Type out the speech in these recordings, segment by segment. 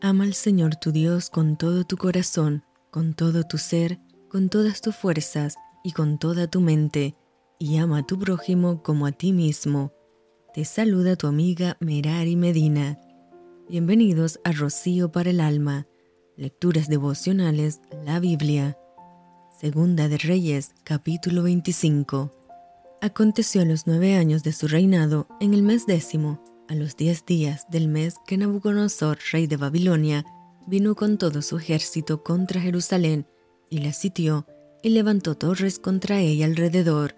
Ama al Señor tu Dios con todo tu corazón, con todo tu ser, con todas tus fuerzas y con toda tu mente, y ama a tu prójimo como a ti mismo. Te saluda tu amiga Merari Medina. Bienvenidos a Rocío para el Alma, Lecturas Devocionales, la Biblia. Segunda de Reyes, capítulo 25. Aconteció a los nueve años de su reinado, en el mes décimo, a los diez días del mes que Nabucodonosor, rey de Babilonia, vino con todo su ejército contra Jerusalén, y la sitió, y levantó torres contra ella alrededor,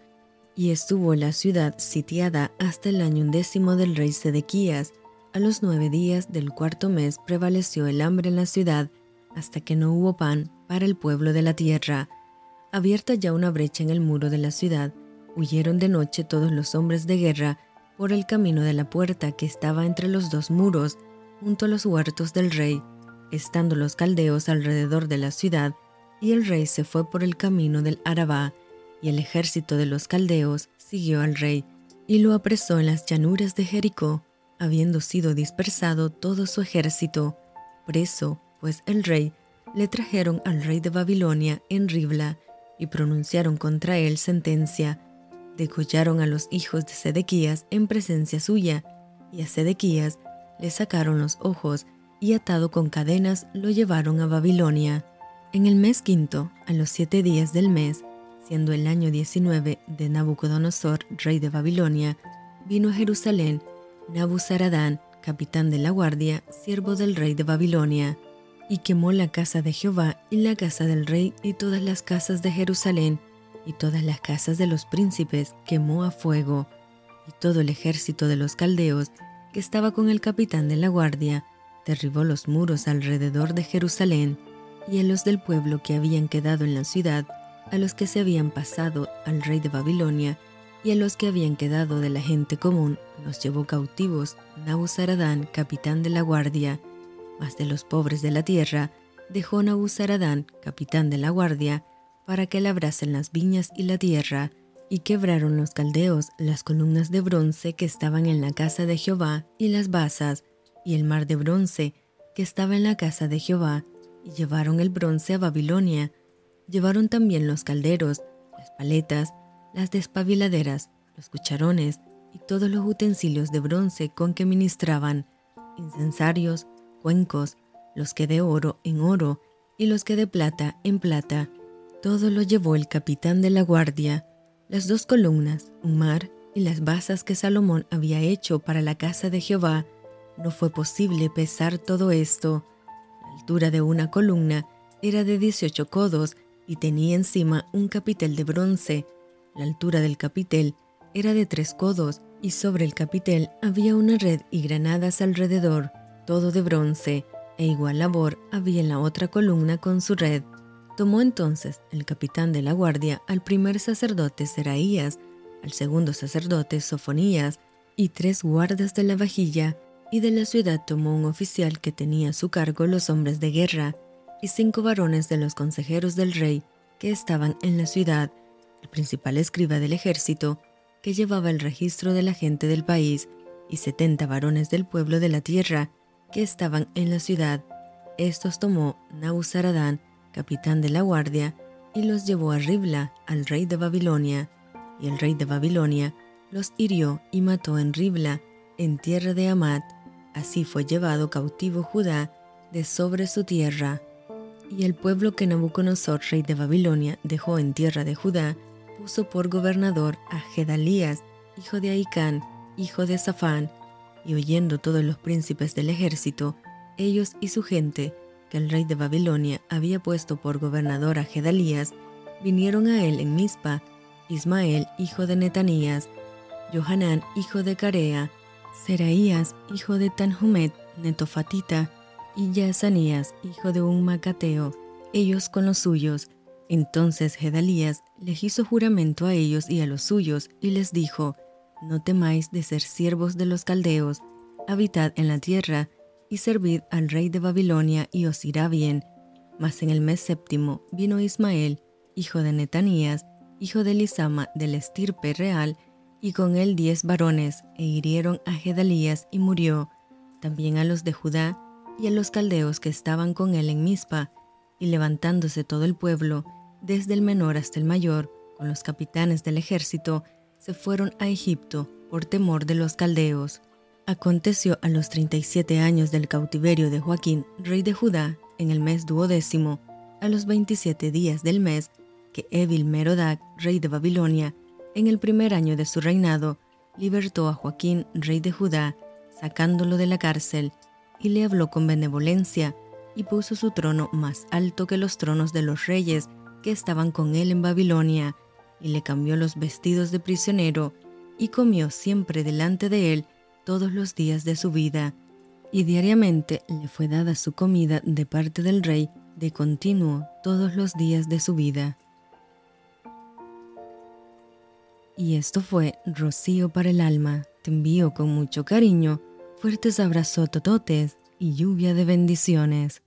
y estuvo la ciudad sitiada hasta el año undécimo del rey Sedequías, a los nueve días del cuarto mes prevaleció el hambre en la ciudad, hasta que no hubo pan para el pueblo de la tierra. Abierta ya una brecha en el muro de la ciudad, huyeron de noche todos los hombres de guerra por el camino de la puerta que estaba entre los dos muros, junto a los huertos del rey, estando los caldeos alrededor de la ciudad, y el rey se fue por el camino del Arabá, y el ejército de los caldeos siguió al rey, y lo apresó en las llanuras de Jericó, habiendo sido dispersado todo su ejército. Preso, pues el rey, le trajeron al rey de Babilonia en Ribla, y pronunciaron contra él sentencia. Degollaron a los hijos de Sedequías en presencia suya, y a Sedequías le sacaron los ojos, y atado con cadenas lo llevaron a Babilonia. En el mes quinto, a los siete días del mes, siendo el año diecinueve de Nabucodonosor, rey de Babilonia, vino a Jerusalén Nabuzaradán, capitán de la guardia, siervo del rey de Babilonia, y quemó la casa de Jehová y la casa del rey y todas las casas de Jerusalén, y todas las casas de los príncipes quemó a fuego, y todo el ejército de los caldeos que estaba con el capitán de la guardia, derribó los muros alrededor de Jerusalén, y a los del pueblo que habían quedado en la ciudad, a los que se habían pasado al rey de Babilonia, y a los que habían quedado de la gente común los llevó cautivos Nabuzaradán, capitán de la guardia, mas de los pobres de la tierra dejó Nabuzaradán, capitán de la guardia, para que labrasen las viñas y la tierra, y quebraron los caldeos las columnas de bronce que estaban en la casa de Jehová, y las basas, y el mar de bronce que estaba en la casa de Jehová, y llevaron el bronce a Babilonia. Llevaron también los calderos, las paletas, las despabiladeras, los cucharones y todos los utensilios de bronce con que ministraban, incensarios, cuencos, los que de oro en oro y los que de plata en plata. Todo lo llevó el capitán de la guardia, las dos columnas, un mar y las basas que Salomón había hecho para la casa de Jehová. No fue posible pesar todo esto. La altura de una columna era de 18 codos y tenía encima un capitel de bronce la altura del capitel era de tres codos y sobre el capitel había una red y granadas alrededor, todo de bronce, e igual labor había en la otra columna con su red. Tomó entonces el capitán de la guardia al primer sacerdote Seraías, al segundo sacerdote Sofonías y tres guardas de la vajilla, y de la ciudad tomó un oficial que tenía a su cargo los hombres de guerra, y cinco varones de los consejeros del rey que estaban en la ciudad, el principal escriba del ejército, que llevaba el registro de la gente del país, y setenta varones del pueblo de la tierra, que estaban en la ciudad. Estos tomó Nabuzaradán, capitán de la guardia, y los llevó a Ribla, al rey de Babilonia. Y el rey de Babilonia los hirió y mató en Ribla, en tierra de Amat. Así fue llevado cautivo Judá de sobre su tierra. Y el pueblo que Nabucodonosor, rey de Babilonia, dejó en tierra de Judá, puso por gobernador a Gedalías, hijo de Aicán, hijo de Safán, y oyendo todos los príncipes del ejército, ellos y su gente, que el rey de Babilonia había puesto por gobernador a Gedalías, vinieron a él en Mizpa, Ismael, hijo de Netanías, Johanán, hijo de Carea, Seraías, hijo de Tanhumet, Netofatita, y Yasanías, hijo de un Macateo, ellos con los suyos, entonces Gedalías les hizo juramento a ellos y a los suyos, y les dijo, No temáis de ser siervos de los caldeos, habitad en la tierra, y servid al rey de Babilonia, y os irá bien. Mas en el mes séptimo vino Ismael, hijo de Netanías, hijo de Lisama del estirpe real, y con él diez varones, e hirieron a Gedalías, y murió, también a los de Judá, y a los caldeos que estaban con él en Mizpa, y levantándose todo el pueblo, desde el menor hasta el mayor, con los capitanes del ejército, se fueron a Egipto por temor de los caldeos. Aconteció a los 37 años del cautiverio de Joaquín, rey de Judá, en el mes duodécimo, a los 27 días del mes, que Evil Merodac, rey de Babilonia, en el primer año de su reinado, libertó a Joaquín, rey de Judá, sacándolo de la cárcel, y le habló con benevolencia, y puso su trono más alto que los tronos de los reyes que estaban con él en Babilonia, y le cambió los vestidos de prisionero, y comió siempre delante de él todos los días de su vida, y diariamente le fue dada su comida de parte del rey de continuo todos los días de su vida. Y esto fue Rocío para el alma. Te envío con mucho cariño, fuertes abrazos tototes y lluvia de bendiciones.